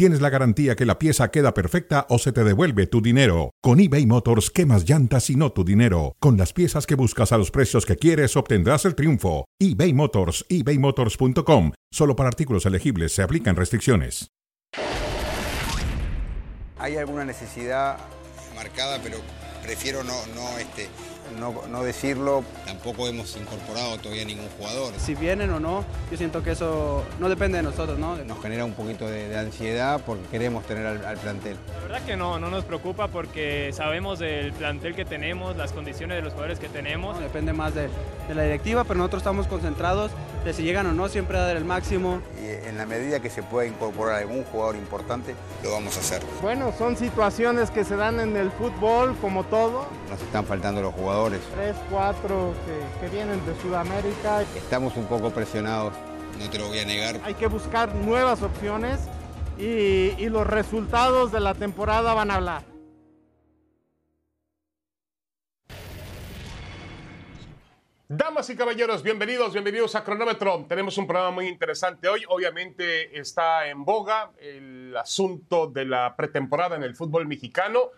tienes la garantía que la pieza queda perfecta o se te devuelve tu dinero. Con eBay Motors, quemas llantas y no tu dinero. Con las piezas que buscas a los precios que quieres, obtendrás el triunfo. eBay Motors, ebaymotors.com. Solo para artículos elegibles se aplican restricciones. ¿Hay alguna necesidad marcada, pero prefiero no, no, este, no, no decirlo? Tampoco hemos incorporado todavía ningún jugador. Si vienen o no, yo siento que eso no depende de nosotros, ¿no? Nos genera un poquito de, de ansiedad porque queremos tener al, al plantel. La verdad que no, no nos preocupa porque sabemos del plantel que tenemos, las condiciones de los jugadores que tenemos. No, depende más de, de la directiva, pero nosotros estamos concentrados de si llegan o no, siempre a dar el máximo. Y en la medida que se pueda incorporar algún jugador importante, lo vamos a hacer. Bueno, son situaciones que se dan en el fútbol, como todo. Nos están faltando los jugadores. Tres, cuatro que, que vienen de Sudamérica. Estamos un poco presionados, no te lo voy a negar. Hay que buscar nuevas opciones y, y los resultados de la temporada van a hablar. Damas y caballeros, bienvenidos, bienvenidos a Cronómetro. Tenemos un programa muy interesante hoy. Obviamente está en boga el asunto de la pretemporada en el fútbol mexicano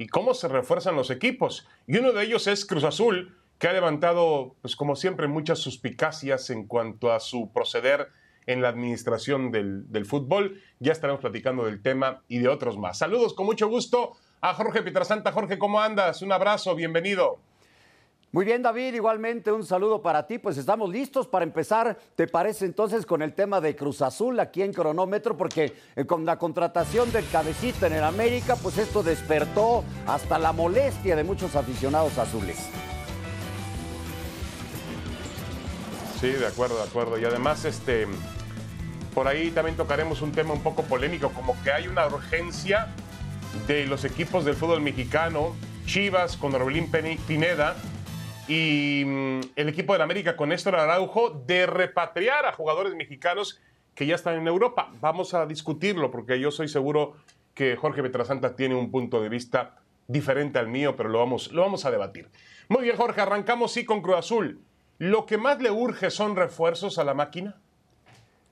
y cómo se refuerzan los equipos. Y uno de ellos es Cruz Azul, que ha levantado, pues como siempre, muchas suspicacias en cuanto a su proceder en la administración del, fútbol. Ya estaremos platicando del tema y de otros más. Saludos con mucho gusto a Jorge Pietrasanta. Jorge, ¿cómo andas? Un abrazo, bienvenido. Muy bien, David, igualmente un saludo para ti. Pues estamos listos para empezar, ¿te parece entonces con el tema de Cruz Azul aquí en cronómetro? Porque eh, con la contratación del cabecita en el América, pues esto despertó hasta la molestia de muchos aficionados azules. Sí, de acuerdo, de acuerdo. Y además, este, por ahí también tocaremos un tema un poco polémico, como que hay una urgencia de los equipos del fútbol mexicano, Chivas con Orbelín Pineda y mm, el equipo del América con Néstor Araujo, de repatriar a jugadores mexicanos que ya están en Europa. Vamos a discutirlo porque yo soy seguro que Jorge Petrasanta tiene un punto de vista diferente al mío, pero lo vamos, lo vamos a debatir. Muy bien, Jorge, arrancamos sí con Cruz Azul. ¿Lo que más le urge son refuerzos a la máquina?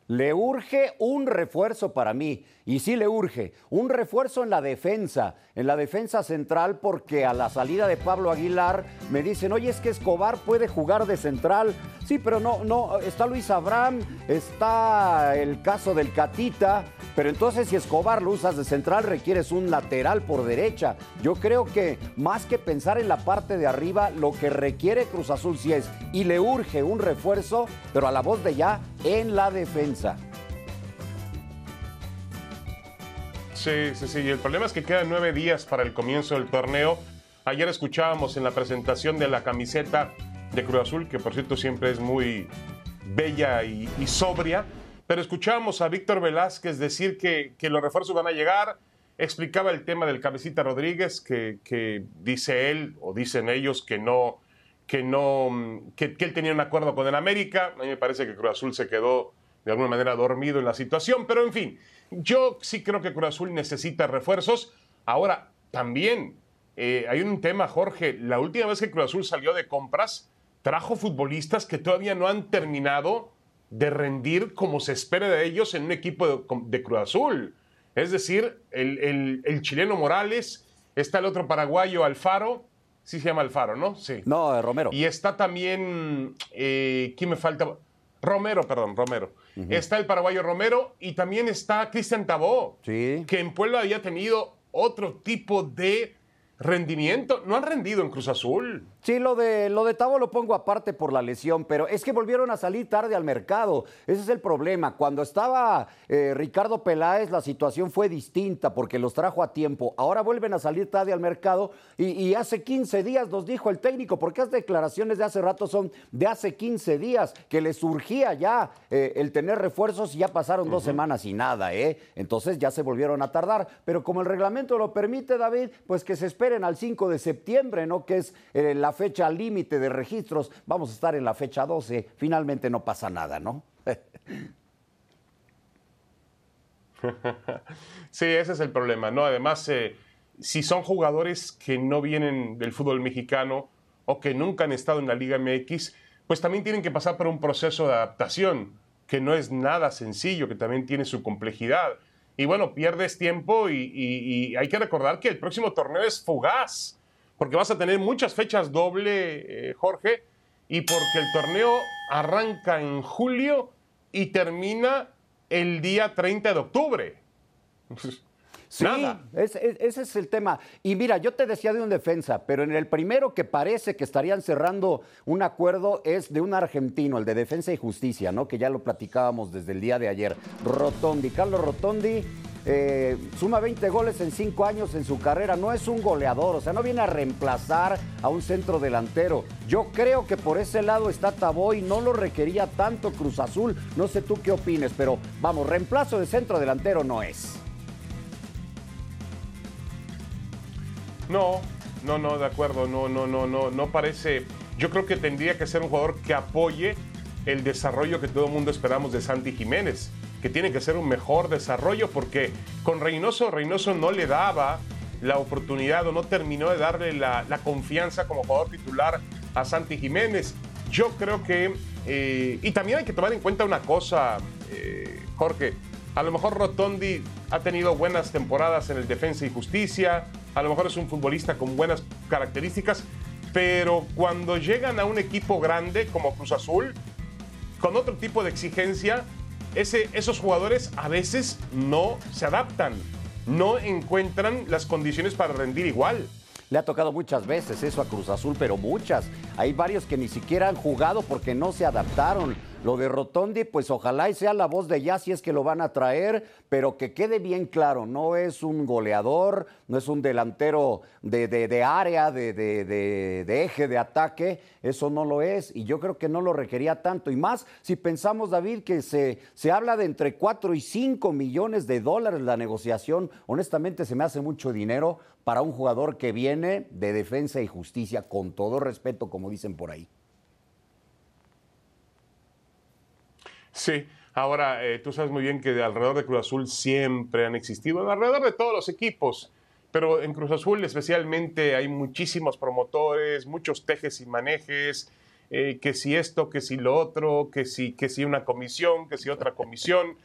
Le urge un refuerzo para mí, y sí le urge, un refuerzo en la defensa, en la defensa central, porque a la salida de Pablo Aguilar me dicen, oye, es que Escobar puede jugar de central. Sí, pero no, no, está Luis Abraham, está el caso del Catita, pero entonces si Escobar lo usas de central requieres un lateral por derecha. Yo creo que más que pensar en la parte de arriba, lo que requiere Cruz Azul sí es, y le urge un refuerzo, pero a la voz de ya, en la defensa. Sí, sí, sí. Y el problema es que quedan nueve días para el comienzo del torneo. Ayer escuchábamos en la presentación de la camiseta de Cruz Azul, que por cierto siempre es muy bella y, sobria, pero escuchábamos a Víctor Velázquez decir que, que los refuerzos van a llegar. Explicaba el tema del cabecita Rodríguez, que, que dice él o dicen ellos que no, que no, que, que él tenía un acuerdo con el América. A mí me parece que Cruz Azul se quedó de alguna manera dormido en la situación, pero en fin, yo sí creo que Cruz Azul necesita refuerzos. Ahora, también eh, hay un tema, Jorge, la última vez que Cruz Azul salió de compras, trajo futbolistas que todavía no han terminado de rendir como se espera de ellos en un equipo de, de Cruz Azul. Es decir, el, el- el chileno Morales, está el otro paraguayo Alfaro, sí se llama Alfaro, ¿no? Sí. No, eh, Romero. Y está también, eh, ¿quién me falta? Romero, perdón, Romero. Está el paraguayo Romero y también está Cristian Tabó, Sí. que en Puebla había tenido otro tipo de rendimiento. No han rendido en Cruz Azul. Sí, lo de, lo de Tavo lo pongo aparte por la lesión, pero es que volvieron a salir tarde al mercado. Ese es el problema. Cuando estaba eh, Ricardo Peláez, la situación fue distinta porque los trajo a tiempo. Ahora vuelven a salir tarde al mercado y, y hace 15 días nos dijo el técnico, porque las declaraciones de hace rato son de hace 15 días, que le surgía ya eh, el tener refuerzos y ya pasaron dos semanas y nada, ¿eh? Entonces ya se volvieron a tardar. Pero como el reglamento lo permite, David, pues que se esperen al 5 de septiembre, ¿no? Que es eh, la fecha límite de registros. Vamos a estar en la fecha 12. Finalmente no pasa nada, ¿no? sí, ese es el problema, ¿no? Además, eh, si son jugadores que no vienen del fútbol mexicano o que nunca han estado en la Liga MX, pues también tienen que pasar por un proceso de adaptación, que no es nada sencillo, que también tiene su complejidad. Y bueno, pierdes tiempo y, hay que recordar que el próximo torneo es fugaz, porque vas a tener muchas fechas doble, eh, Jorge, y porque el torneo arranca en julio y termina el día 30 de octubre. Sí, ese es el tema. Y mira, yo te decía de un defensa, pero en el primero que parece que estarían cerrando un acuerdo es de un argentino, el de Defensa y Justicia, ¿no? Que ya lo platicábamos desde el día de ayer. Rotondi, Carlos Rotondi. Eh, suma 20 goles en 5 años en su carrera, no es un goleador, o sea, no viene a reemplazar a un centro delantero. Yo creo que por ese lado está Taboy, no lo requería tanto Cruz Azul, no sé tú qué opines, pero vamos, reemplazo de centro delantero no es. No, no, no, de acuerdo, no, no, no, no, no parece. Yo creo que tendría que ser un jugador que apoye el desarrollo que todo el mundo esperamos de Santi Jiménez, que tiene que ser un mejor desarrollo porque con Reynoso, Reynoso no le daba la oportunidad o no terminó de darle la, confianza como jugador titular a Santi Jiménez. Yo creo que, eh, y también hay que tomar en cuenta una cosa, eh, Jorge, a lo mejor Rotondi ha tenido buenas temporadas en el Defensa y Justicia, a lo mejor es un futbolista con buenas características, pero cuando llegan a un equipo grande como Cruz Azul, con otro tipo de exigencia, esos jugadores a veces no se adaptan, no encuentran las condiciones para rendir igual. Le ha tocado muchas veces eso a Cruz Azul, pero muchas. Hay varios que ni siquiera han jugado porque no se adaptaron. Lo de Rotondi, pues ojalá y sea la voz de ya si es que lo van a traer, pero que quede bien claro, no es un goleador, no es un delantero de, de, área, de, de, eje de ataque, eso no lo es, y yo creo que no lo requería tanto. Y más si pensamos, David, que se, se habla de entre 4 y 5 millones de dólares la negociación, honestamente se me hace mucho dinero para un jugador que viene de defensa y justicia, con todo respeto, como dicen por ahí. Sí, ahora eh, tú sabes muy bien que alrededor de Cruz Azul siempre han existido, alrededor de todos los equipos, pero en Cruz Azul especialmente hay muchísimos promotores, muchos tejes y manejes, eh, que si esto, que si lo otro, que si, que si una comisión, que si otra comisión.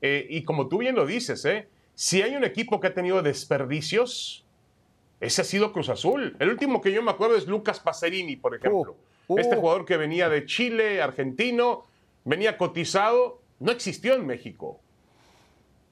Eh, y como tú bien lo dices, si hay un equipo que ha tenido desperdicios, ese ha sido Cruz Azul. El último que yo me acuerdo es Lucas Pacerini, por ejemplo. Uh, este uh. jugador que venía de Chile, argentino, venía cotizado, no existió en México.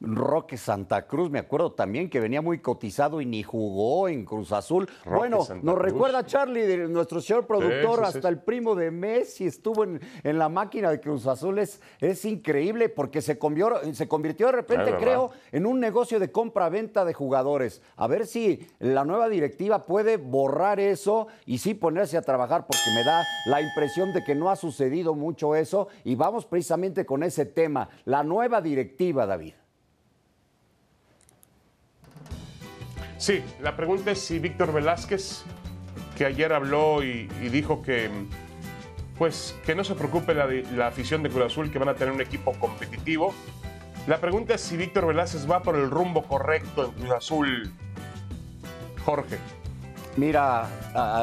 Roque Santa Cruz, me acuerdo también que venía muy cotizado y ni jugó en Cruz Azul. bueno, nos recuerda Charlie, nuestro señor productor, hasta el primo de Messi estuvo en, la máquina de Cruz Azul. Es, increíble porque se convirtió, se convirtió de repente, creo, en un negocio de compra-venta de jugadores. A ver si la nueva directiva puede borrar eso y sí ponerse a trabajar porque me da la impresión de que no ha sucedido mucho eso. Y vamos precisamente con ese tema, la nueva directiva, David. Sí, la pregunta es si Víctor Velázquez, que ayer habló y, dijo que, pues, que no se preocupe la, la afición de Cruz Azul, que van a tener un equipo competitivo. La pregunta es si Víctor Velázquez va por el rumbo correcto en Cruz Azul. Jorge. Mira,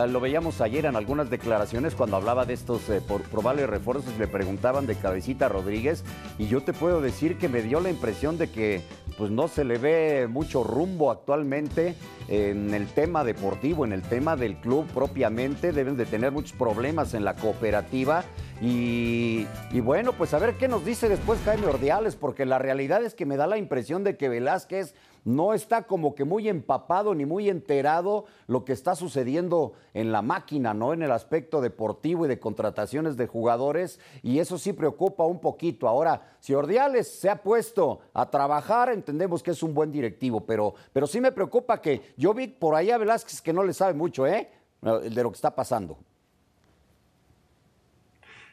lo veíamos ayer en algunas declaraciones cuando hablaba de estos eh, probables refuerzos, le preguntaban de Cabecita Rodríguez y yo te puedo decir que me dio la impresión de que pues no se le ve mucho rumbo actualmente en el tema deportivo, en el tema del club propiamente, deben de tener muchos problemas en la cooperativa. Y, y, bueno, pues a ver qué nos dice después Jaime Ordiales, porque la realidad es que me da la impresión de que Velázquez no está como que muy empapado ni muy enterado lo que está sucediendo en la máquina, ¿no? En el aspecto deportivo y de contrataciones de jugadores, y eso sí preocupa un poquito. Ahora, si Ordiales se ha puesto a trabajar, entendemos que es un buen directivo, pero, pero sí me preocupa que yo vi por ahí a Velázquez que no le sabe mucho, ¿eh? De lo que está pasando.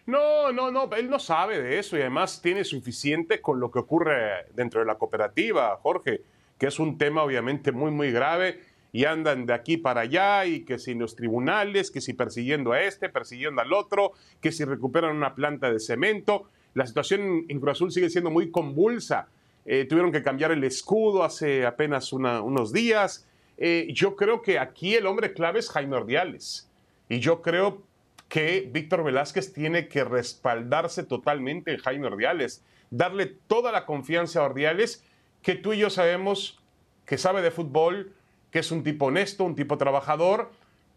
No, no, no, él no sabe de eso y además tiene suficiente con lo que ocurre dentro de la cooperativa, Jorge que es un tema obviamente muy, muy grave y andan de aquí para allá y que si los tribunales, que si persiguiendo a este, persiguiendo al otro, que si recuperan una planta de cemento. La situación en Cruz Azul sigue siendo muy convulsa. eh, tuvieron que cambiar el escudo hace apenas unos días. Eh, yo creo que aquí el hombre clave es Jaime Ordiales. Y yo creo que Víctor Velázquez tiene que respaldarse totalmente en Jaime Ordiales, darle toda la confianza a Ordiales, que tú y yo sabemos que sabe de fútbol, que es un tipo honesto, un tipo trabajador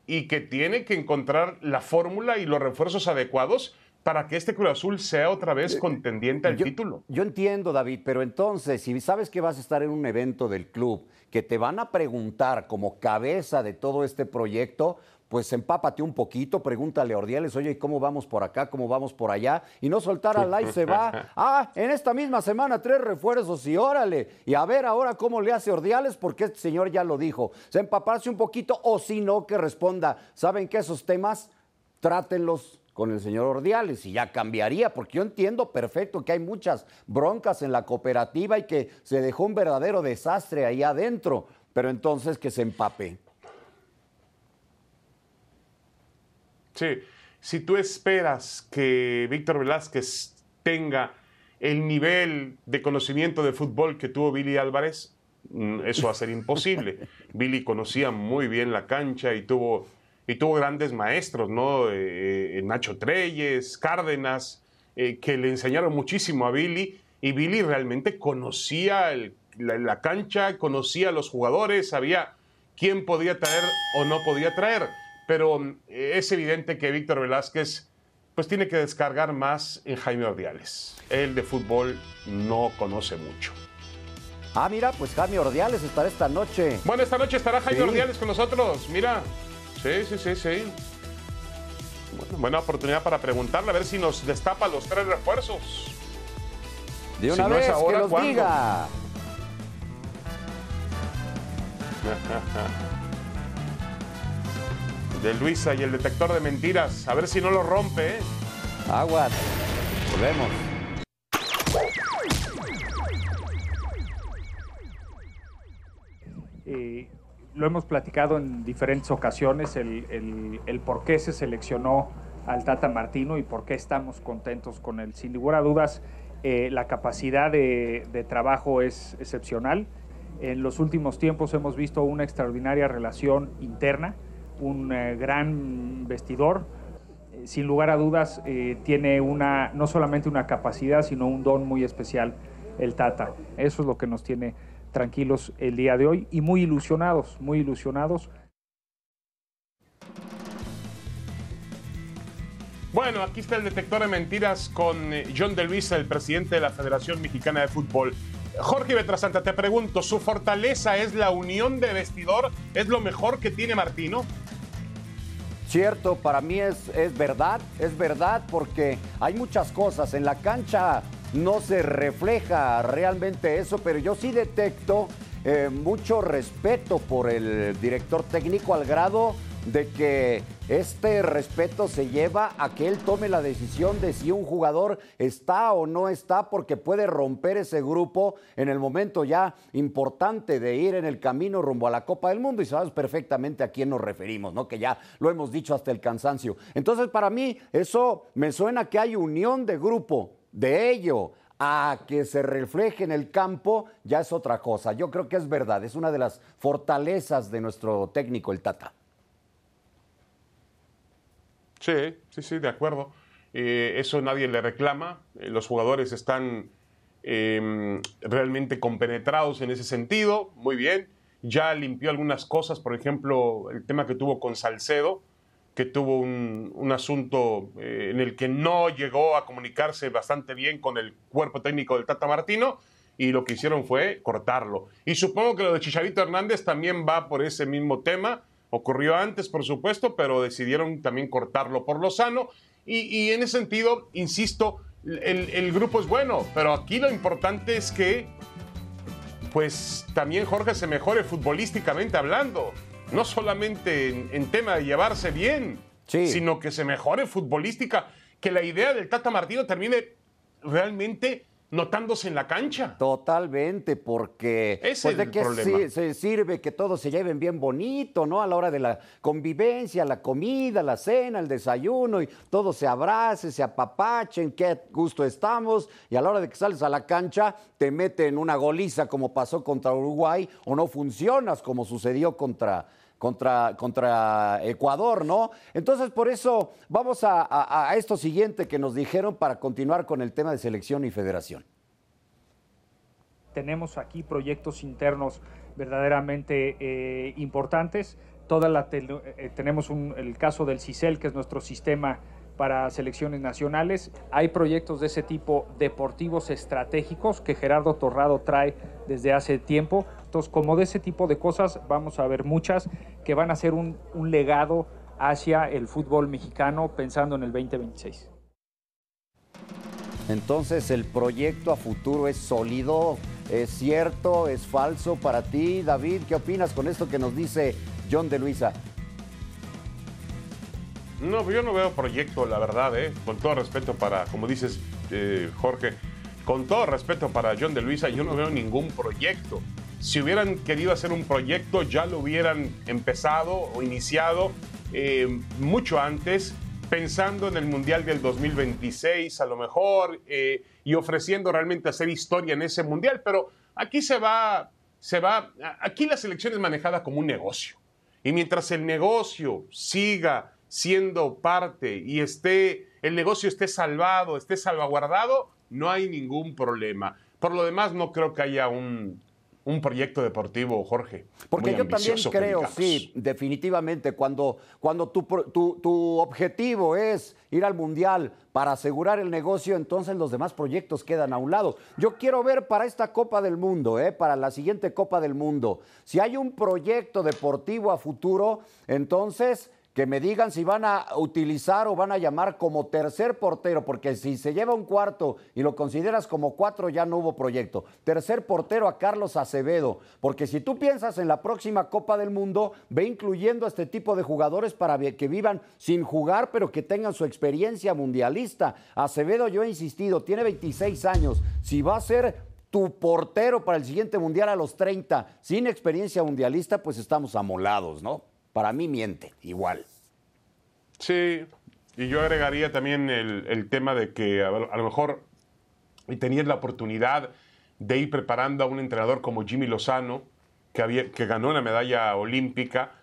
y que tiene que encontrar la fórmula y los refuerzos adecuados para que este Cruz Azul sea otra vez eh, contendiente al título. Yo entiendo, David, pero entonces, si sabes que vas a estar en un evento del club, que te van a preguntar como cabeza de todo este proyecto, pues empápate un poquito, pregúntale a Ordiales, oye, ¿cómo vamos por acá? ¿Cómo vamos por allá? Y no soltar al live se va. Ah, en esta misma semana tres refuerzos y órale. Y a ver ahora cómo le hace Ordiales, porque este señor ya lo dijo. Se empaparse un poquito o si no, que responda. ¿Saben que esos temas? Trátenlos con el señor Ordiales y ya cambiaría, porque yo entiendo perfecto que hay muchas broncas en la cooperativa y que se dejó un verdadero desastre ahí adentro, pero entonces que se empape. Sí, si tú esperas que Víctor Velázquez tenga el nivel de conocimiento de fútbol que tuvo Billy Álvarez, mm, eso va a ser imposible. Billy conocía muy bien la cancha y tuvo y tuvo grandes maestros, ¿no? Eh, eh, Nacho Treyes, Cárdenas, eh, que le enseñaron muchísimo a Billy y Billy realmente conocía la, cancha, conocía a los jugadores, sabía quién podía traer o no podía traer, pero es evidente que Víctor Velázquez pues tiene que descargar más en Jaime Ordiales. Él de fútbol no conoce mucho. Ah, mira, pues Jaime Ordiales estará esta noche. Bueno, esta noche estará Jaime Ordiales con nosotros, mira. Sí, sí, sí, sí. buena oportunidad para preguntarle a ver si nos destapa los tres refuerzos. De una vez, que los diga. de Luisa y el detector de mentiras. A ver si no lo rompe. ¿eh? Aguas. Volvemos. Eh, lo hemos platicado en diferentes ocasiones, el, por qué se seleccionó al Tata Martino y por qué estamos contentos con él. Sin ninguna dudas, eh, la capacidad de, trabajo es excepcional. En los últimos tiempos hemos visto una extraordinaria relación interna, un eh, gran vestidor. Eh, sin lugar a dudas, tiene una, no solamente una capacidad, sino un don muy especial el Tata. Eso es lo que nos tiene tranquilos el día de hoy y muy ilusionados, muy ilusionados. Bueno, aquí está el detector de mentiras con eh, John De el presidente de la Federación Mexicana de Fútbol. Jorge Betrasanta, te pregunto, ¿su fortaleza es la unión de vestidor? ¿Es lo mejor que tiene Martino? Cierto, para mí es, es verdad, es verdad porque hay muchas cosas. En la cancha no se refleja realmente eso, pero yo sí detecto eh, mucho respeto por el director técnico al grado de que este respeto se lleva a que él tome la decisión de si un jugador está o no está, porque puede romper ese grupo en el momento ya importante de ir en el camino rumbo a la Copa del Mundo y sabes perfectamente a quién nos referimos, ¿no? Que ya lo hemos dicho hasta el cansancio. Entonces, para mí, eso me suena que hay unión de grupo de ello a que se refleje en el campo ya es otra cosa. Yo creo que es verdad, es una de las fortalezas de nuestro técnico, el Tata. Sí, sí, sí, de acuerdo. Eh, eso nadie le reclama. Eh, los jugadores están em, realmente compenetrados en ese sentido. Muy bien. Ya limpió algunas cosas, por ejemplo, el tema que tuvo con Salcedo que tuvo un, asunto eh, en el que no llegó a comunicarse bastante bien con el cuerpo técnico del Tata Martino y lo que hicieron fue cortarlo. Y supongo que lo de Chicharito Hernández también va por ese mismo tema. Ocurrió antes, por supuesto, pero decidieron también cortarlo por lo sano. Y, en ese sentido, insisto, el, el grupo es bueno, pero aquí lo importante es que, pues también Jorge se mejore futbolísticamente hablando no solamente en, tema de llevarse bien, sino que se mejore futbolística, que la idea del Tata Martino termine realmente notándose en la cancha. Totalmente, porque Ese pues, es el si- se sirve que todos se lleven bien bonito, ¿no? A la hora de la convivencia, la comida, la cena, el desayuno, y todos se abracen, se apapachen, qué gusto estamos, y a la hora de que sales a la cancha, te meten una goliza como pasó contra Uruguay, o no funcionas como sucedió contra, contra, contra Ecuador, ¿no? Entonces, por eso vamos a, a- esto siguiente que nos dijeron para continuar con el tema de selección y federación. tenemos aquí proyectos internos verdaderamente eh, importantes. Toda la eh, tenemos el caso del CICEL, que es nuestro sistema para selecciones nacionales. Hay proyectos de ese tipo deportivos estratégicos que Gerardo Torrado trae desde hace tiempo. Entonces, como de ese tipo de cosas, vamos a ver muchas que van a ser un, un legado hacia el fútbol mexicano pensando en el 2026. Entonces, el proyecto a futuro es sólido, es cierto, es falso para ti. David, ¿qué opinas con esto que nos dice John de Luisa? No, yo no veo proyecto, la verdad, ¿eh? Con todo respeto para, como dices, eh, Jorge, con todo respeto para John de Luisa, yo no veo ningún proyecto. Si hubieran querido hacer un proyecto, ya lo hubieran empezado o iniciado eh, mucho antes, pensando en el Mundial del 2026 a lo mejor, eh, y ofreciendo realmente hacer historia en ese Mundial. Pero aquí se va, se va, aquí la selección es manejada como un negocio. Y mientras el negocio siga siendo parte y esté, el negocio esté salvado, esté salvaguardado, no hay ningún problema. Por lo demás, no creo que haya un, un proyecto deportivo, Jorge. Porque muy yo también creo, digamos. sí, definitivamente, cuando, cuando tu, tu- tu objetivo es ir al Mundial para asegurar el negocio, entonces los demás proyectos quedan a un lado. Yo quiero ver para esta Copa del Mundo, ¿eh? para la siguiente Copa del Mundo, si hay un proyecto deportivo a futuro, entonces que me digan si van a utilizar o van a llamar como tercer portero, porque si se lleva un cuarto y lo consideras como cuatro, ya no hubo proyecto. Tercer portero a Carlos Acevedo, porque si tú piensas en la próxima Copa del Mundo, ve incluyendo a este tipo de jugadores para que vivan sin jugar, pero que tengan su experiencia mundialista. Acevedo, yo he insistido, tiene 26 años. Si va a ser tu portero para el siguiente mundial a los 30 sin experiencia mundialista, pues estamos amolados, ¿no? Para mí miente, igual. Sí, y yo agregaría también el, tema de que a, lo mejor tenías la oportunidad de ir preparando a un entrenador como Jimmy Lozano, que, había, que ganó una medalla olímpica,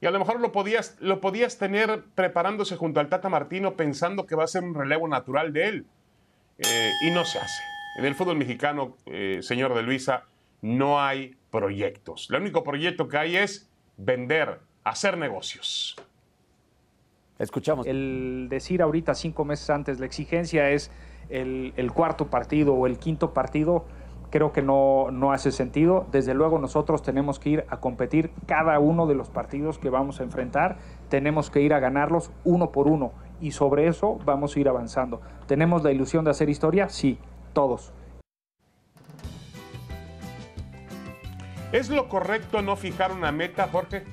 y a lo mejor lo podías, lo podías tener preparándose junto al Tata Martino pensando que va a ser un relevo natural de él. Eh, y no se hace. En el fútbol mexicano, eh, señor de Luisa, no hay proyectos. El único proyecto que hay es vender, hacer negocios. Escuchamos. El decir ahorita, cinco meses antes, la exigencia es el, el cuarto partido o el quinto partido, creo que no, no hace sentido. Desde luego nosotros tenemos que ir a competir cada uno de los partidos que vamos a enfrentar, tenemos que ir a ganarlos uno por uno y sobre eso vamos a ir avanzando. ¿Tenemos la ilusión de hacer historia? Sí, todos. ¿Es lo correcto no fijar una meta, Jorge?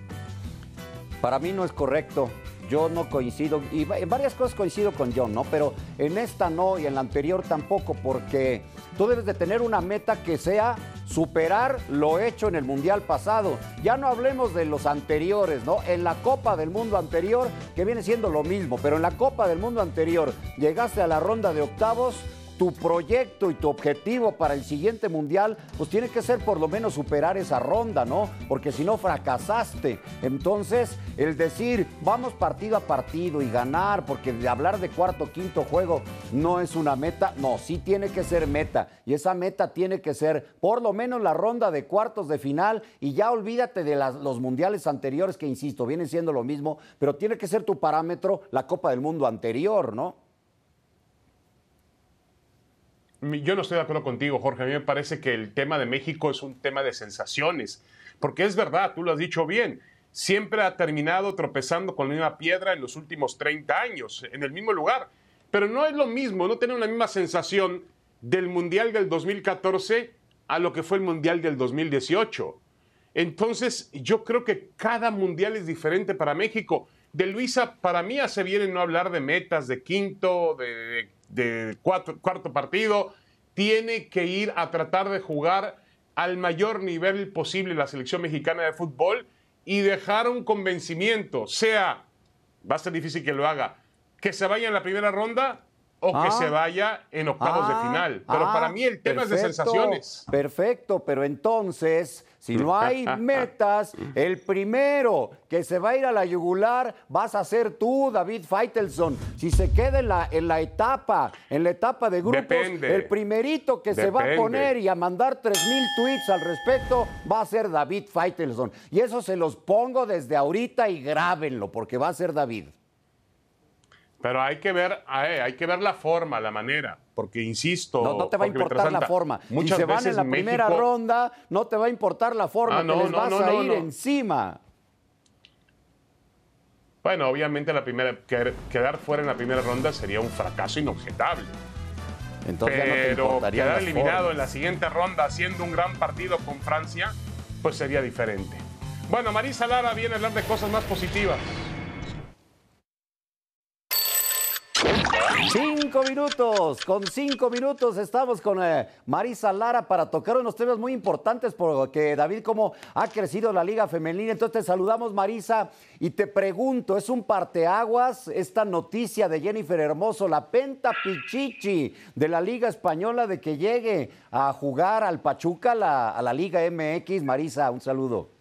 Para mí no es correcto. Yo no coincido, y en varias cosas coincido con John, ¿no? Pero en esta no y en la anterior tampoco, porque tú debes de tener una meta que sea superar lo hecho en el Mundial pasado. Ya no hablemos de los anteriores, ¿no? En la Copa del Mundo anterior, que viene siendo lo mismo, pero en la Copa del Mundo anterior llegaste a la ronda de octavos, tu proyecto y tu objetivo para el siguiente mundial, pues tiene que ser por lo menos superar esa ronda, ¿no? Porque si no fracasaste. Entonces, el decir, vamos partido a partido y ganar, porque hablar de cuarto, quinto juego no es una meta, no, sí tiene que ser meta. Y esa meta tiene que ser por lo menos la ronda de cuartos de final y ya olvídate de los mundiales anteriores que, insisto, vienen siendo lo mismo, pero tiene que ser tu parámetro la Copa del Mundo anterior, ¿no? Yo no estoy de acuerdo contigo, Jorge. A mí me parece que el tema de México es un tema de sensaciones. Porque es verdad, tú lo has dicho bien. Siempre ha terminado tropezando con la misma piedra en los últimos 30 años, en el mismo lugar. Pero no es lo mismo, no tiene la misma sensación del Mundial del 2014 a lo que fue el Mundial del 2018. Entonces, yo creo que cada mundial es diferente para México. De Luisa, para mí hace bien en no hablar de metas de quinto, de, de cuatro- cuarto partido. tiene que ir a tratar de jugar al mayor nivel posible la selección mexicana de fútbol y dejar un convencimiento, sea, va a ser difícil que lo haga, que se vaya en la primera ronda o que Ah. se vaya en octavos Ah, de final. Pero ah, para mí el tema es de sensaciones. Perfecto, pero entonces, si no hay metas, el primero que se va a ir a la yugular vas a ser tú, David Feitelson. Si se queda en la, en la etapa, en la etapa de grupos, Depende. el primerito que se va a poner y a mandar 3.000 tweets al respecto va a ser David Feitelson. Y eso se los pongo desde ahorita y grábenlo, porque va a ser David. Pero hay que ver, eh, hay que ver la forma, la manera, porque insisto, No, no te va a importar la forma. Si Muchas se van veces en la primera ronda, no te va a importar la forma, Ah, no, que les no, vas a ir encima. Bueno, obviamente la primera quedar- fuera en la primera ronda sería un fracaso inobjetable. Entonces ya no te Pero quedar eliminado formas. en la siguiente ronda haciendo un gran partido con Francia, pues sería diferente. Bueno, Marisa Lara viene a hablar de cosas más positivas. Cinco minutos, con cinco minutos estamos con eh, Marisa Lara para tocar unos temas muy importantes porque David, cómo ha crecido la liga femenina. Entonces te saludamos Marisa y te pregunto, ¿es un parteaguas esta noticia de Jennifer Hermoso, la penta pichichi de la liga española de que llegue a jugar al Pachuca, a la liga MX? Marisa, un saludo.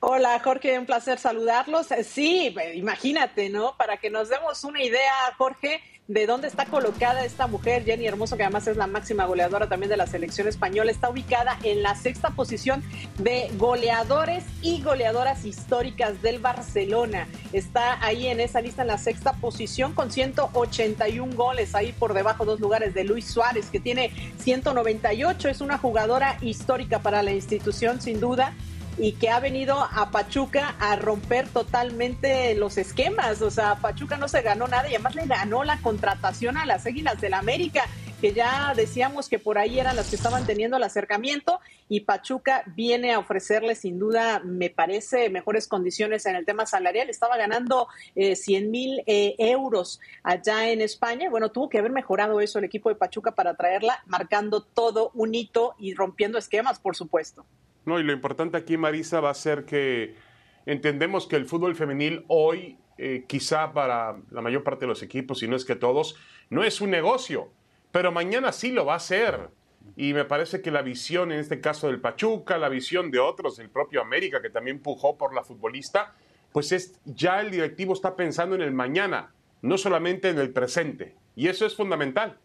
Hola Jorge, un placer saludarlos. Eh, Sí, imagínate, ¿no? Para que nos demos una idea, Jorge, de dónde está colocada esta mujer, Jenny Hermoso, que además es la máxima goleadora también de la selección española, está ubicada en la sexta posición de goleadores y goleadoras históricas del Barcelona. Está ahí en esa lista en la sexta posición con 181 goles, ahí por debajo dos lugares de Luis Suárez, que tiene 198. Es una jugadora histórica para la institución, sin duda y que ha venido a Pachuca a romper totalmente los esquemas. O sea, Pachuca no se ganó nada y además le ganó la contratación a las Águilas del América, que ya decíamos que por ahí eran las que estaban teniendo el acercamiento y Pachuca viene a ofrecerle sin duda, me parece, mejores condiciones en el tema salarial. Estaba ganando eh, 100 mil eh, euros allá en España. Bueno, tuvo que haber mejorado eso el equipo de Pachuca para traerla, marcando todo un hito y rompiendo esquemas, por supuesto. No, y lo importante aquí, Marisa, va a ser que entendemos que el fútbol femenil hoy, eh, quizá para la mayor parte de los equipos, si no es que todos, no es un negocio, pero mañana sí lo va a ser. Y me parece que la visión, en este caso del Pachuca, la visión de otros, el propio América, que también pujó por la futbolista, pues es ya el directivo está pensando en el mañana, no solamente en el presente. Y eso es fundamental.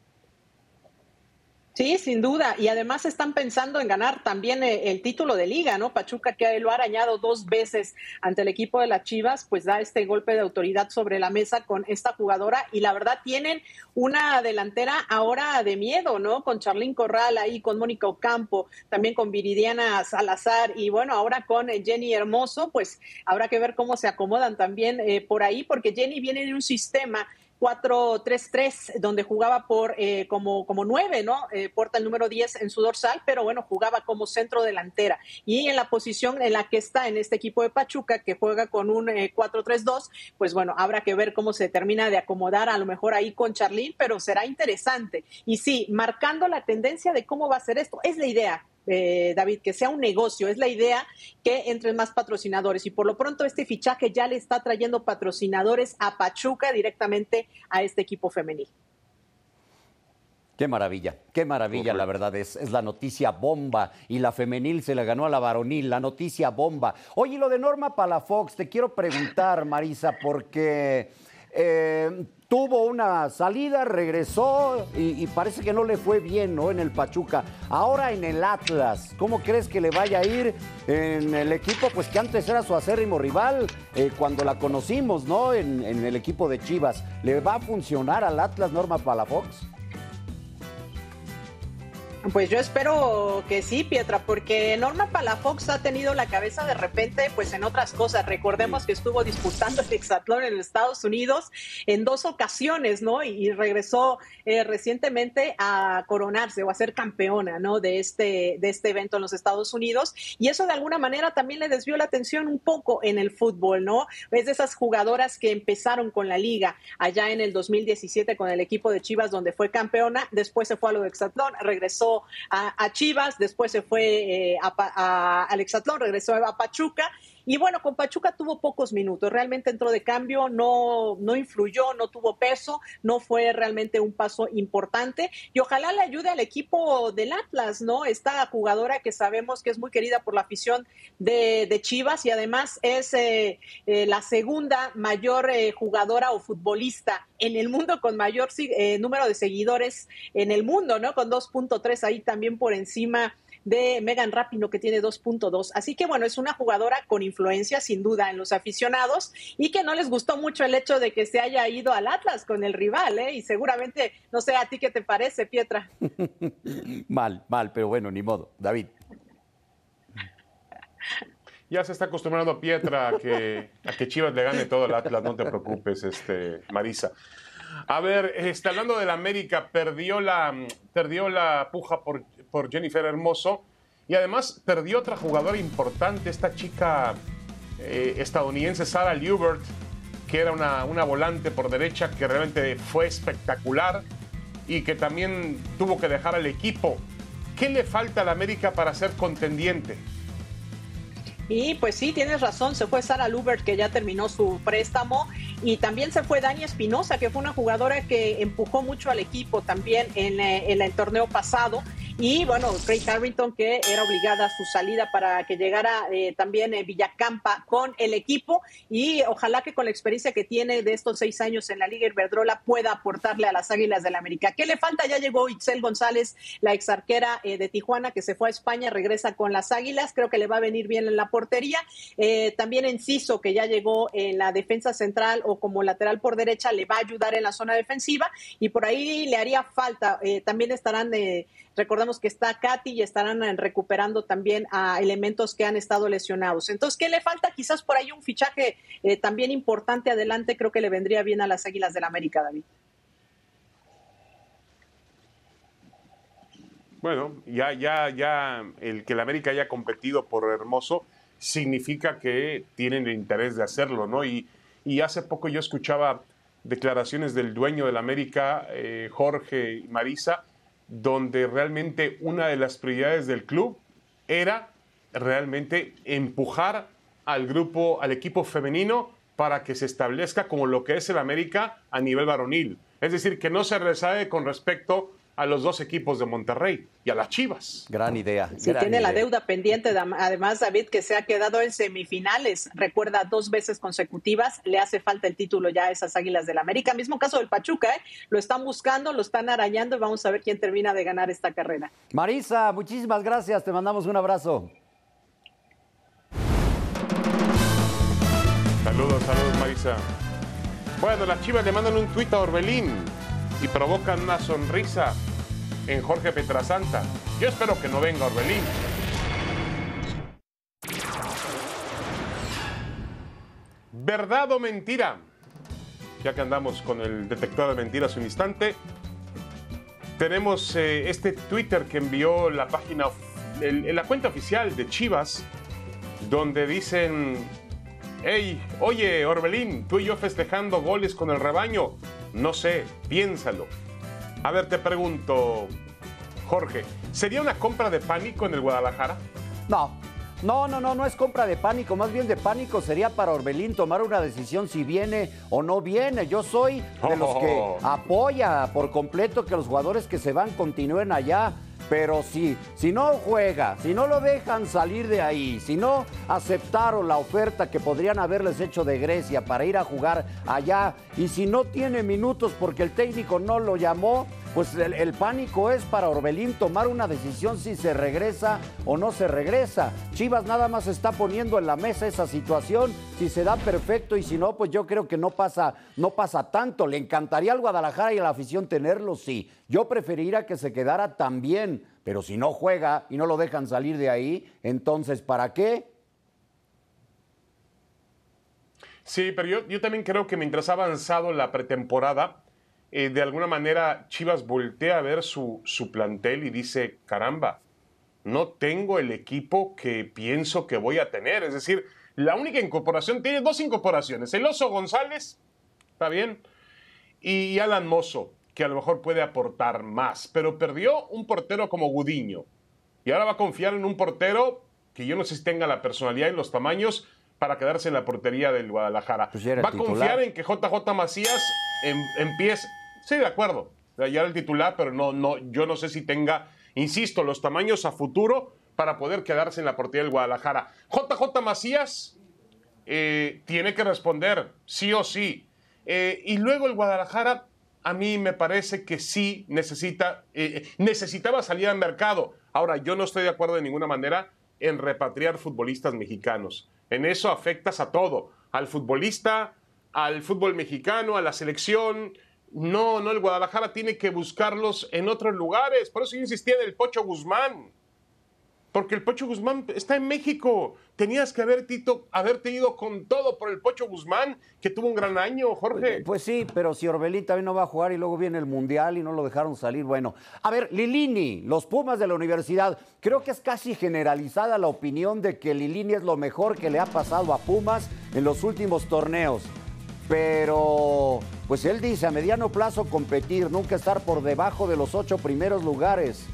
Sí, sin duda. Y además están pensando en ganar también eh, el título de liga, ¿no? Pachuca, que lo ha arañado dos veces ante el equipo de las Chivas, pues da este golpe de autoridad sobre la mesa con esta jugadora. Y la verdad tienen una delantera ahora de miedo, ¿no? Con Charlín Corral ahí, con Mónica Ocampo, también con Viridiana Salazar y bueno, ahora con eh, Jenny Hermoso, pues habrá que ver cómo se acomodan también eh, por ahí, porque Jenny viene de un sistema 4-3-3, donde jugaba por eh, como, como 9, ¿no? Eh, porta el número 10 en su dorsal, pero bueno, jugaba como centro delantera. Y en la posición en la que está en este equipo de Pachuca, que juega con un eh, 4-3-2, pues bueno, habrá que ver cómo se termina de acomodar, a lo mejor ahí con Charlín, pero será interesante. Y sí, marcando la tendencia de cómo va a ser esto, es la idea. Eh, David, que sea un negocio, es la idea que entren más patrocinadores y por lo pronto este fichaje ya le está trayendo patrocinadores a Pachuca directamente a este equipo femenil. Qué maravilla, qué maravilla, la verdad, es, es la noticia bomba. Y la femenil se la ganó a la varonil, la noticia bomba. Oye, y lo de Norma Palafox, te quiero preguntar, Marisa, porque eh, tuvo una salida, regresó y, parece que no le fue bien, ¿no? En el Pachuca. Ahora en el Atlas, ¿cómo crees que le vaya a ir en el equipo? Pues que antes era su acérrimo rival eh, cuando la conocimos, ¿no? En, en el equipo de Chivas. ¿Le va a funcionar al Atlas Norma Palafox? Pues yo espero que sí, Pietra, porque Norma Palafox ha tenido la cabeza de repente pues en otras cosas. Recordemos que estuvo disputando el hexatlón en Estados Unidos en dos ocasiones, ¿no? Y, regresó eh, recientemente a coronarse o a ser campeona, ¿no? De este, de este evento en los Estados Unidos. Y eso de alguna manera también le desvió la atención un poco en el fútbol, ¿no? Es de esas jugadoras que empezaron con la liga allá en el 2017 con el equipo de Chivas donde fue campeona, después se fue a lo de hexatlón, regresó a, Chivas, después se fue eh, a, a, al regresó a Pachuca y bueno, con Pachuca tuvo pocos minutos, realmente entró de cambio, no, no influyó, no tuvo peso, no fue realmente un paso importante y ojalá le ayude al equipo del Atlas, ¿no? Esta jugadora que sabemos que es muy querida por la afición de, Chivas y además es eh, eh, la segunda mayor jugadora o futbolista en el mundo con mayor número de seguidores en el mundo, ¿no? Con 2.3 ahí también por encima de Megan Rapino, que tiene 2.2. Así que bueno, es una jugadora con influencia sin duda en los aficionados y que no les gustó mucho el hecho de que se haya ido al Atlas con el rival, ¿eh? Y seguramente, no sé, ¿a ti qué te parece, Pietra? mal, mal, pero bueno, ni modo. David. Ya se está acostumbrando Pietra a que, a que Chivas le gane todo al Atlas, no te preocupes, este, Marisa. A ver, está hablando del América, perdió la, perdió la puja por, por Jennifer Hermoso y además perdió otra jugadora importante, esta chica eh, estadounidense, Sarah Liubert, que era una, una volante por derecha que realmente fue espectacular y que también tuvo que dejar al equipo. ¿Qué le falta al América para ser contendiente? Y pues sí, tienes razón, se fue Sara Lubert que ya terminó su préstamo y también se fue Dani Espinosa que fue una jugadora que empujó mucho al equipo también en, eh, en el torneo pasado y bueno, Craig Harrington que era obligada a su salida para que llegara eh, también eh, Villacampa con el equipo y ojalá que con la experiencia que tiene de estos seis años en la Liga Iberdrola pueda aportarle a las Águilas del la América. ¿Qué le falta? Ya llegó Itzel González, la exarquera eh, de Tijuana que se fue a España, regresa con las Águilas, creo que le va a venir bien en la portería. también Enciso que ya llegó en la defensa central o como lateral por derecha le va a ayudar en la zona defensiva y por ahí le haría falta. también estarán Que está Katy y estarán eh, recuperando también a elementos que han estado lesionados. Entonces, ¿qué le falta? Quizás por ahí un fichaje eh, también importante adelante, creo que le vendría bien a las Águilas del América, David. Bueno, ya, ya, ya, el que el América haya competido por Hermoso significa que tienen el interés de hacerlo, ¿no? Y, y hace poco yo escuchaba declaraciones del dueño del América, eh, Jorge Marisa, donde realmente una de las prioridades del club era realmente empujar al grupo, al equipo femenino para que se establezca como lo que es el América a nivel varonil. Es decir, que no se rezague con respecto a los dos equipos de Monterrey y a las Chivas. Gran idea. Sí, tiene la deuda pendiente, además David, que se ha quedado en semifinales, recuerda dos veces consecutivas, le hace falta el título ya a esas Águilas del América. Mismo caso del Pachuca, ¿eh? lo están buscando, lo están arañando y vamos a ver quién termina de ganar esta carrera. Marisa, muchísimas gracias, te mandamos un abrazo. Saludos, saludos Marisa. Bueno, las Chivas le mandan un tuit a Orbelín y provocan una sonrisa en Jorge Petrasanta. Yo espero que no venga Orbelín. ¿Verdad o mentira? Ya que andamos con el detector de mentiras un instante, tenemos eh, este Twitter que envió la página, la cuenta oficial de Chivas, donde dicen, hey, oye Orbelín, tú y yo festejando goles con el rebaño, no sé, piénsalo. A ver, te pregunto, Jorge, ¿sería una compra de pánico en el Guadalajara? No, no, no, no, no es compra de pánico, más bien de pánico sería para Orbelín tomar una decisión si viene o no viene. Yo soy de los que oh. apoya por completo que los jugadores que se van continúen allá. Pero si, si no juega, si no lo dejan salir de ahí, si no aceptaron la oferta que podrían haberles hecho de Grecia para ir a jugar allá, y si no tiene minutos porque el técnico no lo llamó, pues el, pánico es para Orbelín tomar una decisión si se regresa o no se regresa. Chivas nada más está poniendo en la mesa esa situación, si se da perfecto y si no, pues yo creo que no pasa, no pasa tanto. Le encantaría al Guadalajara y a la afición tenerlo, sí. Yo preferiría que se quedara también, Pero si no juega y no lo dejan salir de ahí, entonces ¿para qué? Sí, pero yo, yo también creo que mientras ha avanzado la pretemporada, eh, de alguna manera Chivas voltea a ver su, su plantel y dice, caramba, no tengo el equipo que pienso que voy a tener. Es decir, la única incorporación, tiene dos incorporaciones, el Oso González, está bien, y Alan Mozo, que a lo mejor puede aportar más, pero perdió un portero como Gudiño. Y ahora va a confiar en un portero que yo no sé si tenga la personalidad y los tamaños para quedarse en la portería del Guadalajara. Pues va a confiar en que JJ Macías em- empiece. Sí, de acuerdo. Ya era el titular, pero no, no, yo no sé si tenga, insisto, los tamaños a futuro para poder quedarse en la portería del Guadalajara. JJ Macías eh, tiene que responder, sí o sí. Eh, y luego el Guadalajara, a mí me parece que sí necesita, eh, necesitaba salir al mercado. Ahora, yo no estoy de acuerdo de ninguna manera en repatriar futbolistas mexicanos. En eso afectas a todo, al futbolista, al fútbol mexicano, a la selección. No, no, el Guadalajara tiene que buscarlos en otros lugares. Por eso yo insistía en el Pocho Guzmán. Porque el Pocho Guzmán está en México. Tenías que haber tito, haberte ido con todo por el Pocho Guzmán, que tuvo un gran año, Jorge. Pues sí, pero si Orbelín también no va a jugar y luego viene el Mundial y no lo dejaron salir, bueno. A ver, Lilini, los Pumas de la universidad, creo que es casi generalizada la opinión de que Lilini es lo mejor que le ha pasado a Pumas en los últimos torneos. Pero, pues él dice, a mediano plazo competir, nunca estar por debajo de los ocho primeros lugares.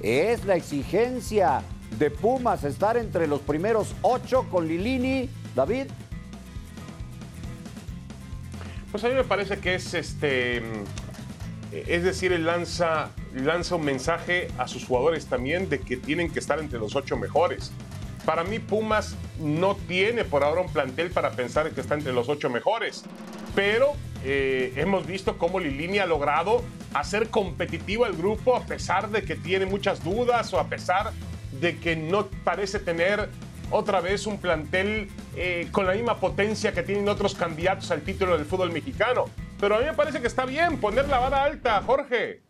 Es la exigencia de Pumas estar entre los primeros ocho con Lilini. David. Pues a mí me parece que es este. Es decir, él lanza, lanza un mensaje a sus jugadores también de que tienen que estar entre los ocho mejores. Para mí, Pumas no tiene por ahora un plantel para pensar que está entre los ocho mejores. Pero eh, hemos visto cómo Lilini ha logrado hacer competitivo al grupo a pesar de que tiene muchas dudas o a pesar de que no parece tener otra vez un plantel eh, con la misma potencia que tienen otros candidatos al título del fútbol mexicano. Pero a mí me parece que está bien poner la vara alta, Jorge.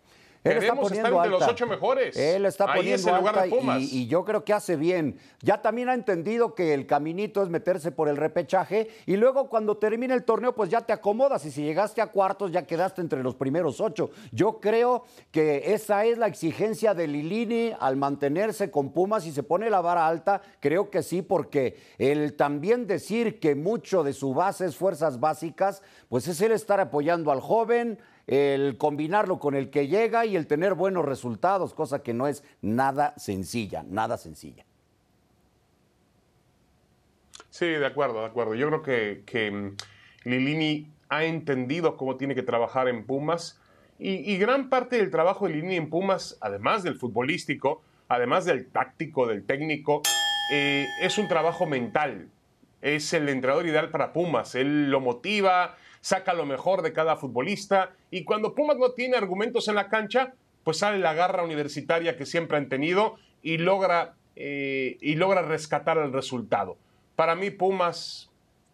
Él está estar poniendo entre los alta. ocho mejores. Él está Ahí poniendo es el lugar alta de Pumas. y, y yo creo que hace bien. Ya también ha entendido que el caminito es meterse por el repechaje y luego cuando termine el torneo pues ya te acomodas y si llegaste a cuartos ya quedaste entre los primeros ocho. Yo creo que esa es la exigencia de Lilini al mantenerse con Pumas y se pone la vara alta. Creo que sí porque el también decir que mucho de su base es fuerzas básicas pues es el estar apoyando al joven, el combinarlo con el que llega y el tener buenos resultados, cosa que no es nada sencilla, nada sencilla. Sí, de acuerdo, de acuerdo. Yo creo que, que mm, Lilini ha entendido cómo tiene que trabajar en Pumas y, gran parte del trabajo de Lilini en Pumas, además del futbolístico, además del táctico, del técnico, eh, es un trabajo mental. Es el entrenador ideal para Pumas. Él lo motiva, saca lo mejor de cada futbolista y cuando Pumas no tiene argumentos en la cancha, pues sale la garra universitaria que siempre han tenido y logra, eh, y logra rescatar el resultado. Para mí Pumas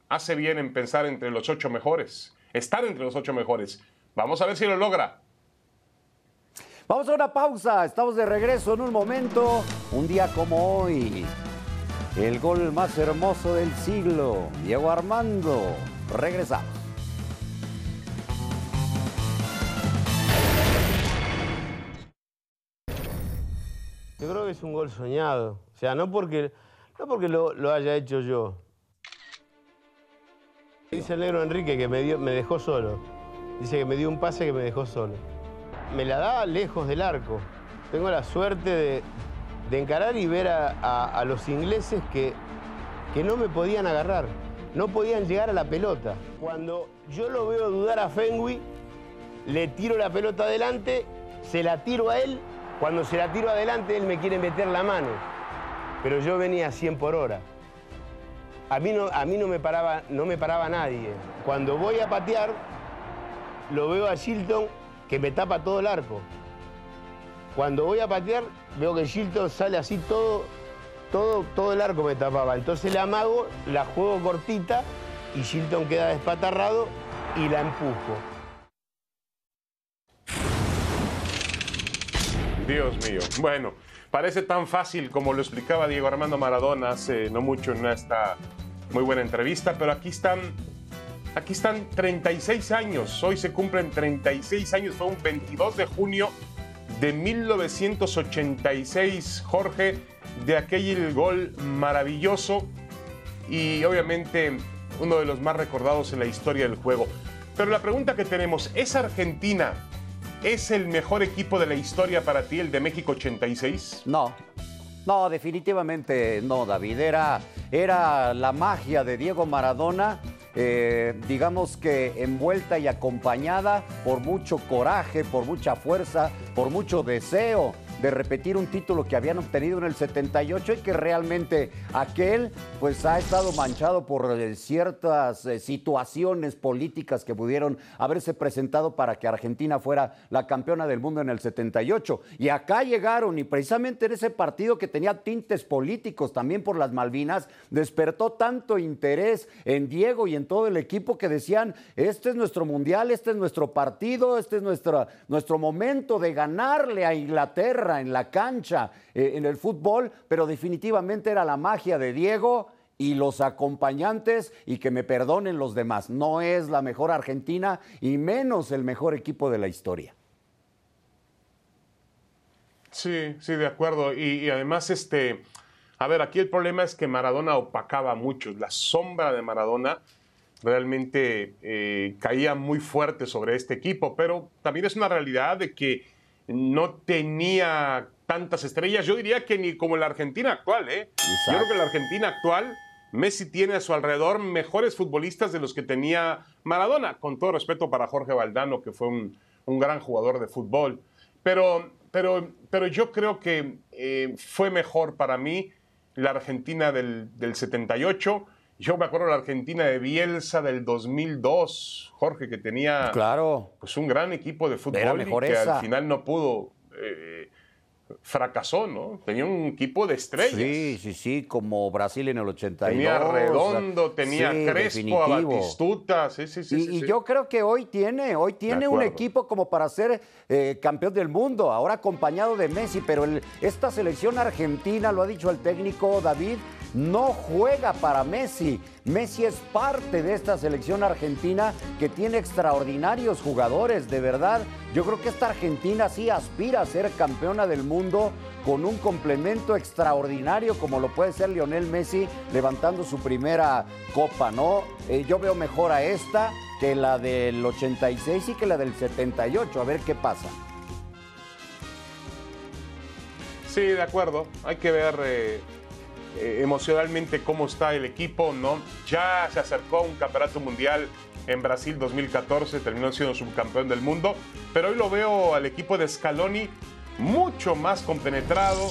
hace bien en pensar entre los ocho mejores, estar entre los ocho mejores. Vamos a ver si lo logra. Vamos a una pausa, estamos de regreso en un momento, un día como hoy. El gol más hermoso del siglo, Diego Armando. Regresamos. Es un gol soñado. O sea, no porque, no porque lo, haya hecho yo. Dice el negro Enrique que me, dejó solo. Dice que me dio un pase que me dejó solo. Me la da lejos del arco. Tengo la suerte de, encarar y ver a los ingleses que, que no me podían agarrar. No podían llegar a la pelota. Cuando yo lo veo dudar a Fenwi, le tiro la pelota adelante, se la tiro a él. Cuando se la tiro adelante, él me quiere meter la mano. Pero yo venía a 100 por hora. A mí no, a mí no, me, paraba, no me paraba nadie. Cuando voy a patear, lo veo a Shilton que me tapa todo el arco. Cuando voy a patear, veo que Shilton sale así todo, todo, todo el arco me tapaba. Entonces la amago, la juego cortita y Shilton queda despatarrado y la empujo. Dios mío. Bueno, parece tan fácil como lo explicaba Diego Armando Maradona hace no mucho en esta muy buena entrevista, pero aquí están, aquí están 36 años. Hoy se cumplen 36 años, fue un 22 de junio de 1986, Jorge, de aquel gol maravilloso y obviamente uno de los más recordados en la historia del juego. Pero la pregunta que tenemos, ¿es Argentina ¿Es el mejor equipo de la historia para ti el de México 86? No. No, definitivamente no, David. Era, era la magia de Diego Maradona, eh, digamos que envuelta y acompañada por mucho coraje, por mucha fuerza, por mucho deseo de repetir un título que habían obtenido en el 78 y que realmente aquel pues ha estado manchado por eh, ciertas eh, situaciones políticas que pudieron haberse presentado para que Argentina fuera la campeona del mundo en el 78. Y acá llegaron y precisamente en ese partido que tenía tintes políticos también por las Malvinas, despertó tanto interés en Diego y en todo el equipo que decían, este es nuestro mundial, este es nuestro partido, este es nuestro, nuestro momento de ganarle a Inglaterra en la cancha, eh, en el fútbol, pero definitivamente era la magia de Diego y los acompañantes y que me perdonen los demás. No es la mejor Argentina y menos el mejor equipo de la historia. Sí, sí, de acuerdo. Y, además, este, a ver, aquí el problema es que Maradona opacaba mucho. La sombra de Maradona realmente eh, caía muy fuerte sobre este equipo, pero también es una realidad de que no tenía tantas estrellas. Yo diría que ni como la Argentina actual, ¿eh? Yo creo que la Argentina actual, Messi tiene a su alrededor mejores futbolistas de los que tenía Maradona, con todo respeto para Jorge Valdano, que fue un, gran jugador de fútbol. Pero, pero, pero yo creo que eh, fue mejor para mí la Argentina del, del 78 yo me acuerdo de la Argentina de Bielsa del 2002, Jorge, que tenía claro. pues un gran equipo de fútbol y que al final no pudo, eh, fracasó, ¿no? Tenía un equipo de estrellas. Sí, sí, sí, como Brasil en el 82. Tenía Redondo, tenía Crespo, a Batistuta, sí, sí, sí. Y, yo creo que hoy tiene, hoy tiene un equipo como para ser eh, campeón del mundo, ahora acompañado de Messi, pero esta selección argentina, lo ha dicho el técnico David, no juega para Messi. Messi es parte de esta selección argentina que tiene extraordinarios jugadores, de verdad. Yo creo que esta Argentina sí aspira a ser campeona del mundo con un complemento extraordinario como lo puede ser Lionel Messi levantando su primera copa, ¿no? Eh, yo veo mejor a esta que la del 86 y que la del 78, a ver qué pasa. Sí, de acuerdo. Hay que ver eh, eh, emocionalmente cómo está el equipo, ¿no? Ya se acercó a un campeonato mundial en Brasil 2014, terminó siendo subcampeón del mundo, pero hoy lo veo al equipo de Scaloni mucho más compenetrado.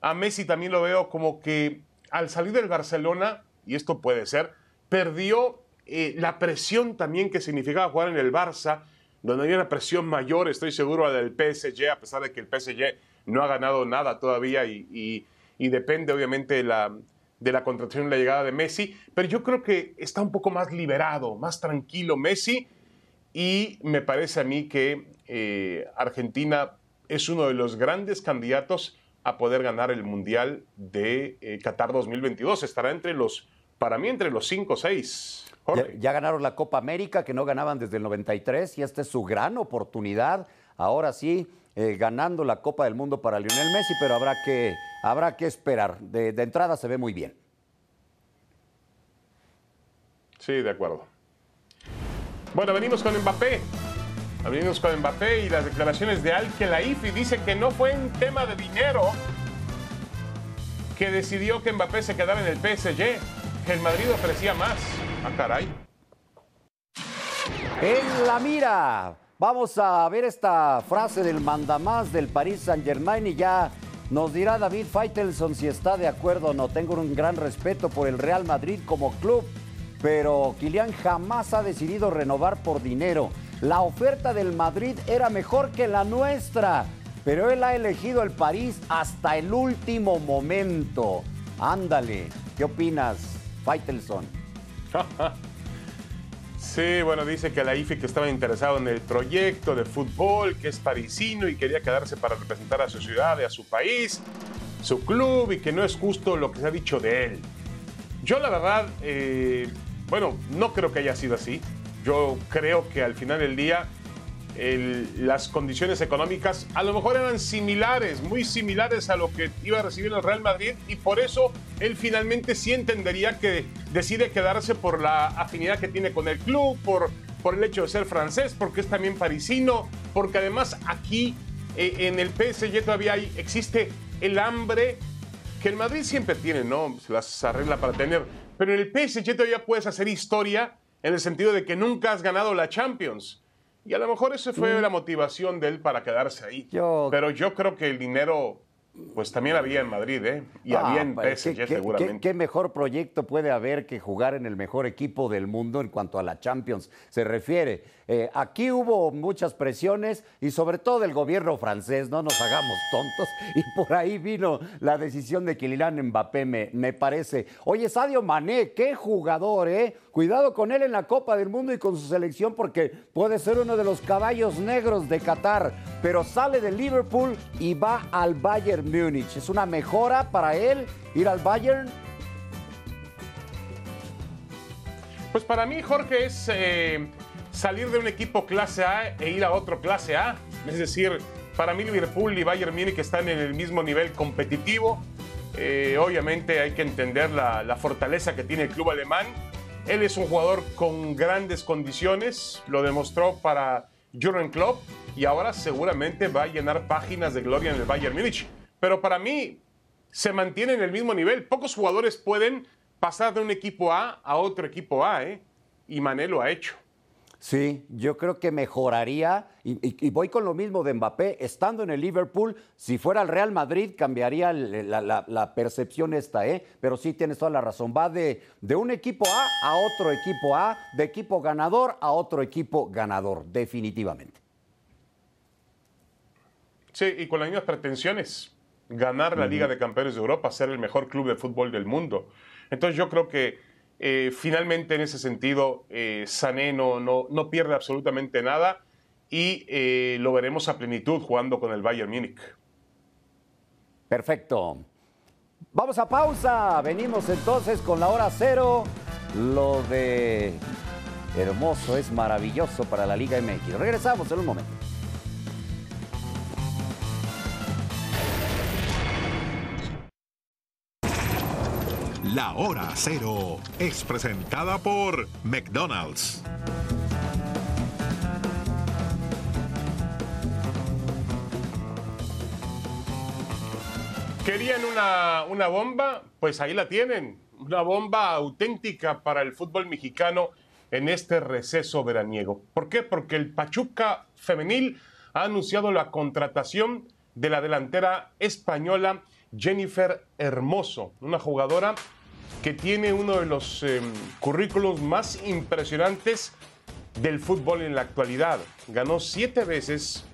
A Messi también lo veo como que al salir del Barcelona, y esto puede ser, perdió eh, la presión también que significaba jugar en el Barça, donde había una presión mayor, estoy seguro, la del PSG, a pesar de que el PSG no ha ganado nada todavía y depende obviamente de la, de la contratación y la llegada de Messi, pero yo creo que está un poco más liberado, más tranquilo Messi y me parece a mí que eh, Argentina es uno de los grandes candidatos a poder ganar el Mundial de eh, Qatar 2022. Estará entre los, para mí, entre los 5 o 6. Ya, ya, ganaron la Copa América, que no ganaban desde el 93, y esta es su gran oportunidad. Ahora sí, eh, ganando la Copa del Mundo para Lionel Messi, pero habrá que, habrá que esperar. De, entrada se ve muy bien. Sí, de acuerdo. Bueno, venimos con Mbappé. Venimos con Mbappé y las declaraciones de Al Khelaifi. Dice que no fue un tema de dinero que decidió que Mbappé se quedara en el PSG, que el Madrid ofrecía más. Ah, caray. En la mira. Vamos a ver esta frase del mandamás del Paris Saint-Germain y ya nos dirá David Feitelson si está de acuerdo o no. Tengo un gran respeto por el Real Madrid como club, pero Kylian jamás ha decidido renovar por dinero. La oferta del Madrid era mejor que la nuestra, pero él ha elegido el París hasta el último momento. Ándale, ¿qué opinas, Feitelson? Sí, bueno, dice que la IFI que estaba interesado en el proyecto de fútbol, que es parisino y quería quedarse para representar a su ciudad y a su país, su club, y que no es justo lo que se ha dicho de él. Yo la verdad, eh, bueno, no creo que haya sido así. Yo creo que al final del día las condiciones económicas a lo mejor eran similares, muy similares a lo que iba a recibir el Real Madrid y por eso él finalmente sí entendería que decide quedarse por la afinidad que tiene con el club, por, por el hecho de ser francés, porque es también parisino, porque además aquí eh, en el PSG todavía hay, existe el hambre que el Madrid siempre tiene, ¿no? Se las arregla para tener, pero en el PSG todavía puedes hacer historia en el sentido de que nunca has ganado la Champions. Y a lo mejor esa fue la motivación de él para quedarse ahí. Pero yo creo que el dinero pues también había en Madrid, ¿eh? Y ah, había en pues, PSG seguramente. ¿qué, mejor proyecto puede haber que jugar en el mejor equipo del mundo en cuanto a la Champions se refiere? Eh, aquí hubo muchas presiones y sobre todo del gobierno francés, no nos hagamos tontos, y por ahí vino la decisión de Kylian Mbappé, me, me parece. Oye, Sadio Mané, qué jugador, ¿eh? Cuidado con él en la Copa del Mundo y con su selección porque puede ser uno de los caballos negros de Qatar, pero sale de Liverpool y va al Bayern Múnich. ¿Es una mejora para él ir al Bayern? Pues para mí, Jorge, es eh, salir de un equipo clase A e ir a otro clase A. Es decir, para mí Liverpool y Bayern Múnich están en el mismo nivel competitivo. Eh, obviamente hay que entender la, fortaleza que tiene el club alemán. Él es un jugador con grandes condiciones, lo demostró para Jurgen Klopp y ahora seguramente va a llenar páginas de gloria en el Bayern Múnich. Pero para mí se mantiene en el mismo nivel. Pocos jugadores pueden pasar de un equipo A a otro equipo A, ¿eh? Y Mané lo ha hecho. Sí, yo creo que mejoraría, y, voy con lo mismo de Mbappé, estando en el Liverpool, si fuera el Real Madrid cambiaría la, percepción esta, ¿eh? Pero sí tienes toda la razón, va de, de un equipo A a otro equipo A, de equipo ganador a otro equipo ganador, definitivamente. Sí, y con las mismas pretensiones ganar la Liga de Campeones de Europa, ser el mejor club de fútbol del mundo. Entonces yo creo que eh, finalmente en ese sentido eh, Sané no, no, pierde absolutamente nada y eh, lo veremos a plenitud jugando con el Bayern Múnich. Perfecto. Vamos a pausa. Venimos entonces con la hora cero. Lo de hermoso es maravilloso para la Liga MX. Regresamos en un momento. La Hora Cero es presentada por McDonald's. ¿Querían una, una bomba? Pues ahí la tienen. Una bomba auténtica para el fútbol mexicano en este receso veraniego. ¿Por qué? Porque el Pachuca femenil ha anunciado la contratación de la delantera española Jennifer Hermoso, una jugadora que tiene uno de los eh, currículos más impresionantes del fútbol en la actualidad. Ganó siete veces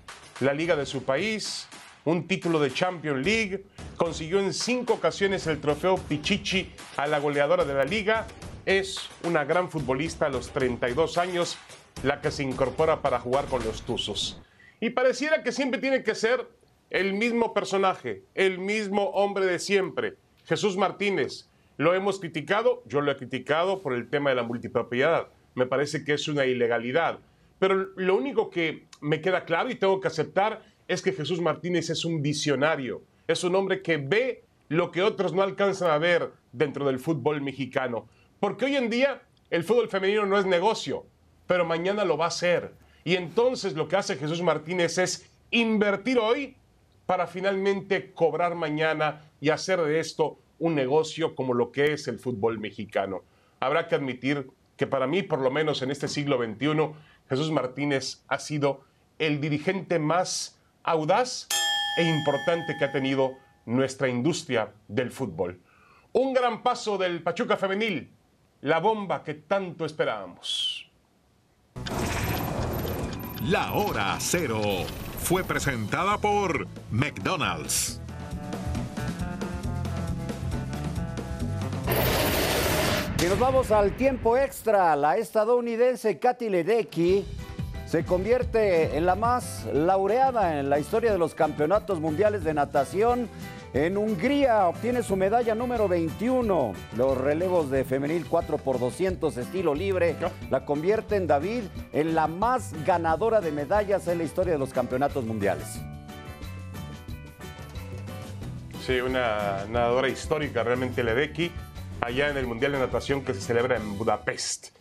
la liga de su país, un título de Champions League, consiguió en cinco ocasiones el trofeo Pichichi a la goleadora de la liga. Es una gran futbolista a los 32 años, la que se incorpora para jugar con los Tuzos. Y pareciera que siempre tiene que ser el mismo personaje, el mismo hombre de siempre, Jesús Martínez, lo hemos criticado, yo lo he criticado por el tema de la multipropiedad. Me parece que es una ilegalidad. Pero lo único que me queda claro y tengo que aceptar es que Jesús Martínez es un visionario. Es un hombre que ve lo que otros no alcanzan a ver dentro del fútbol mexicano. Porque hoy en día el fútbol femenino no es negocio, pero mañana lo va a ser. Y entonces lo que hace Jesús Martínez es invertir hoy para finalmente cobrar mañana y hacer de esto un negocio como lo que es el fútbol mexicano. Habrá que admitir que para mí, por lo menos en este siglo XXI, Jesús Martínez ha sido el dirigente más audaz e importante que ha tenido nuestra industria del fútbol. Un gran paso del Pachuca femenil, la bomba que tanto esperábamos. La hora cero fue presentada por McDonald's. Y nos vamos al tiempo extra. La estadounidense Katy Ledecky se convierte en la más laureada en la historia de los campeonatos mundiales de natación. En Hungría obtiene su medalla número 21. Los relevos de femenil 4 por 200 estilo libre la convierten David en la más ganadora de medallas en la historia de los campeonatos mundiales. Sí, una nadadora histórica realmente Ledecky, allá en el Mundial de Natación que se celebra en Budapest.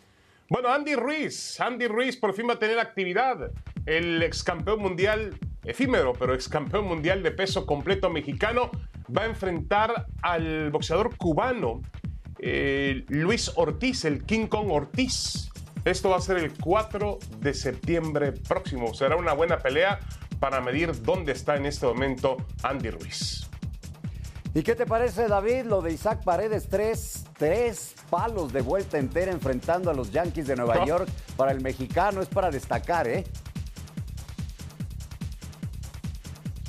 Bueno, Andy Ruiz, Andy Ruiz por fin va a tener actividad. El ex campeón mundial, efímero, pero ex campeón mundial de peso completo mexicano, va a enfrentar al boxeador cubano eh, Luis Ortiz, el King Kong Ortiz. Esto va a ser el 4 de septiembre próximo. Será una buena pelea para medir dónde está en este momento Andy Ruiz. ¿Y qué te parece, David, lo de Isaac Paredes? Tres, tres palos de vuelta entera enfrentando a los Yankees de Nueva No. York. Para el mexicano es para destacar, ¿eh?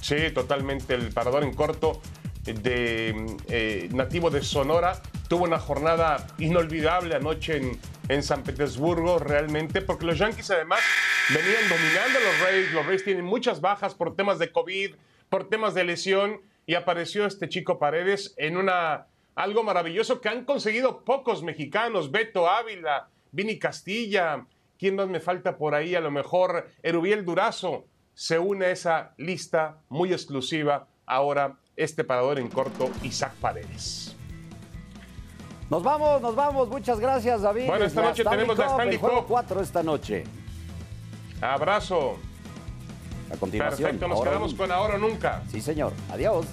Sí, totalmente. El parador en corto de eh, nativo de Sonora tuvo una jornada inolvidable anoche en, en San Petersburgo, realmente, porque los Yankees además venían dominando a los Rays. Los Rays tienen muchas bajas por temas de COVID, por temas de lesión, y apareció este chico Paredes en una algo maravilloso que han conseguido pocos mexicanos. Beto Ávila, Vini Castilla, ¿quién más me falta por ahí? A lo mejor Erubiel Durazo se une a esa lista muy exclusiva ahora este parador en corto Isaac Paredes. Nos vamos, nos vamos. Muchas gracias, David. Bueno, esta La noche tenemos la Stanley Cup. 4 esta noche. Abrazo. A continuación. Perfecto, nos ahora quedamos nunca. con ahora o nunca. Sí, señor. Adiós.